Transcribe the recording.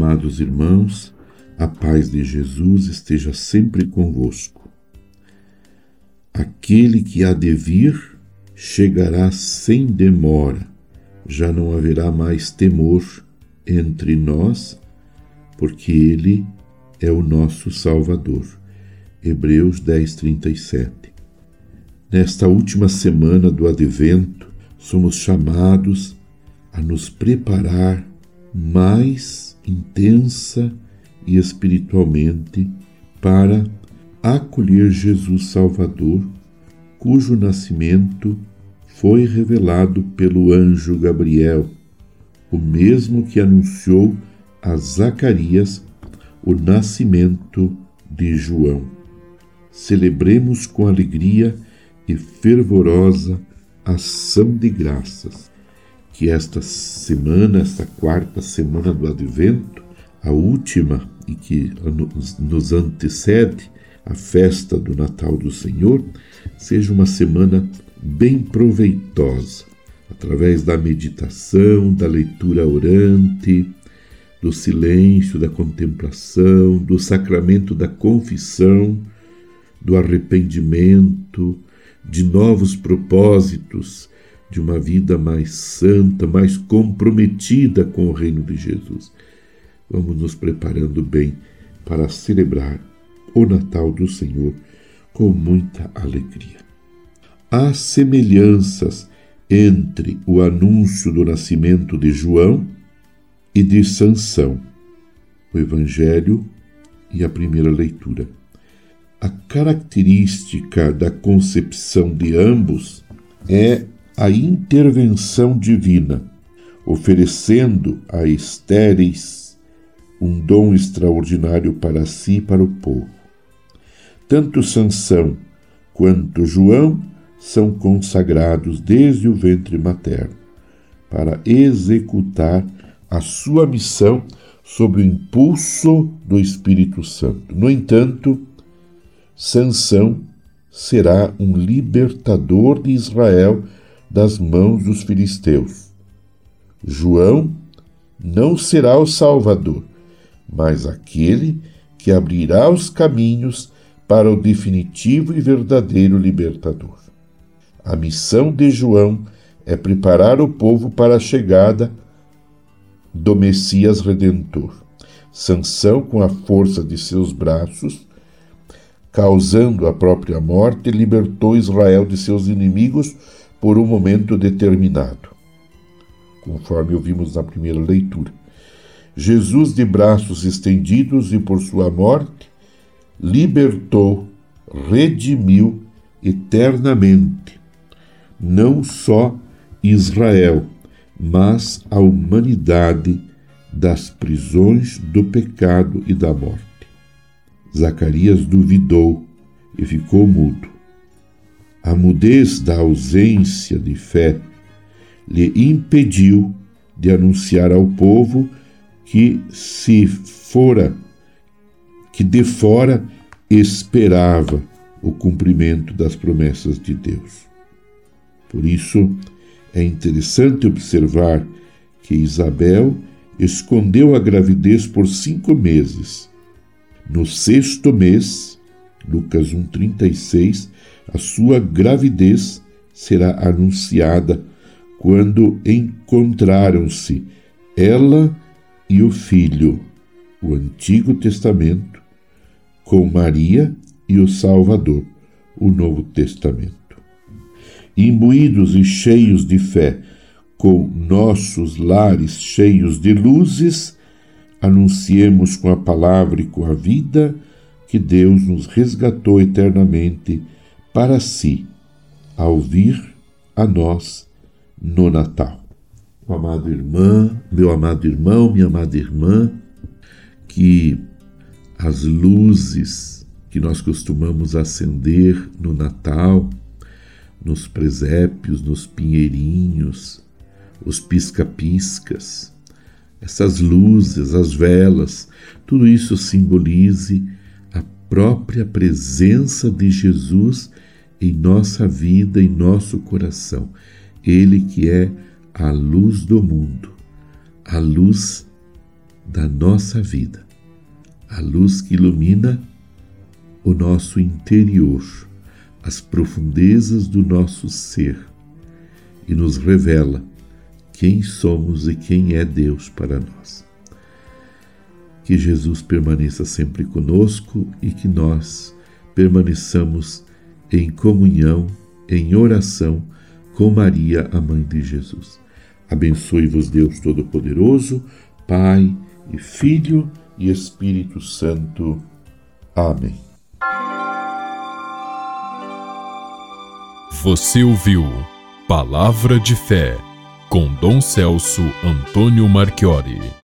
Amados irmãos, a paz de Jesus esteja sempre convosco. Aquele que há de vir chegará sem demora, já não haverá mais temor entre nós, porque ele é o nosso Salvador. Hebreus 10, 37. Nesta última semana do advento, somos chamados a nos preparar mais intensa e espiritualmente para acolher Jesus Salvador, cujo nascimento foi revelado pelo anjo Gabriel, o mesmo que anunciou a Zacarias o nascimento de João. Celebremos com alegria e fervorosa ação de graças que esta semana, esta quarta semana do Advento, a última e que nos antecede a festa do Natal do Senhor, seja uma semana bem proveitosa, através da meditação, da leitura orante, do silêncio, da contemplação, do sacramento da confissão, do arrependimento, de novos propósitos de uma vida mais santa, mais comprometida com o reino de Jesus. Vamos nos preparando bem para celebrar o Natal do Senhor com muita alegria. Há semelhanças entre o anúncio do nascimento de João e de Sansão, o Evangelho e a primeira leitura. A característica da concepção de ambos é a intervenção divina, oferecendo a estéreis um dom extraordinário para si e para o povo. Tanto Sansão quanto João são consagrados desde o ventre materno para executar a sua missão sob o impulso do Espírito Santo. No entanto, Sansão será um libertador de Israel das mãos dos filisteus. João não será o Salvador, mas aquele que abrirá os caminhos para o definitivo e verdadeiro libertador. A missão de João é preparar o povo para a chegada do Messias Redentor. Sansão, com a força de seus braços, causando a própria morte, libertou Israel de seus inimigos por um momento determinado, conforme ouvimos na primeira leitura. Jesus, de braços estendidos e por sua morte, libertou, redimiu eternamente, não só Israel, mas a humanidade das prisões do pecado e da morte. Zacarias duvidou e ficou mudo. A mudez da ausência de fé lhe impediu de anunciar ao povo que se fora, que de fora esperava o cumprimento das promessas de Deus. Por isso, é interessante observar que Isabel escondeu a gravidez por cinco meses. No sexto mês, Lucas 1,36, a sua gravidez será anunciada quando encontraram-se ela e o filho, o Antigo Testamento, com Maria e o Salvador, o Novo Testamento. Imbuídos e cheios de fé, com nossos lares cheios de luzes, anunciemos com a palavra e com a vida que Deus nos resgatou eternamente para si, ao vir a nós no Natal. Meu amado irmã, meu amado irmão, minha amada irmã, que as luzes que nós costumamos acender no Natal, nos presépios, nos pinheirinhos, os pisca-piscas, essas luzes, as velas, tudo isso simbolize a própria presença de Jesus em nossa vida, em nosso coração. Ele que é a luz do mundo, a luz da nossa vida, a luz que ilumina o nosso interior, as profundezas do nosso ser e nos revela quem somos e quem é Deus para nós. Que Jesus permaneça sempre conosco e que nós permaneçamos em comunhão, em oração com Maria, a mãe de Jesus. Abençoe-vos, Deus Todo-Poderoso, Pai e Filho e Espírito Santo. Amém. Você ouviu Palavra de Fé com Dom Celso Antônio Marchiori.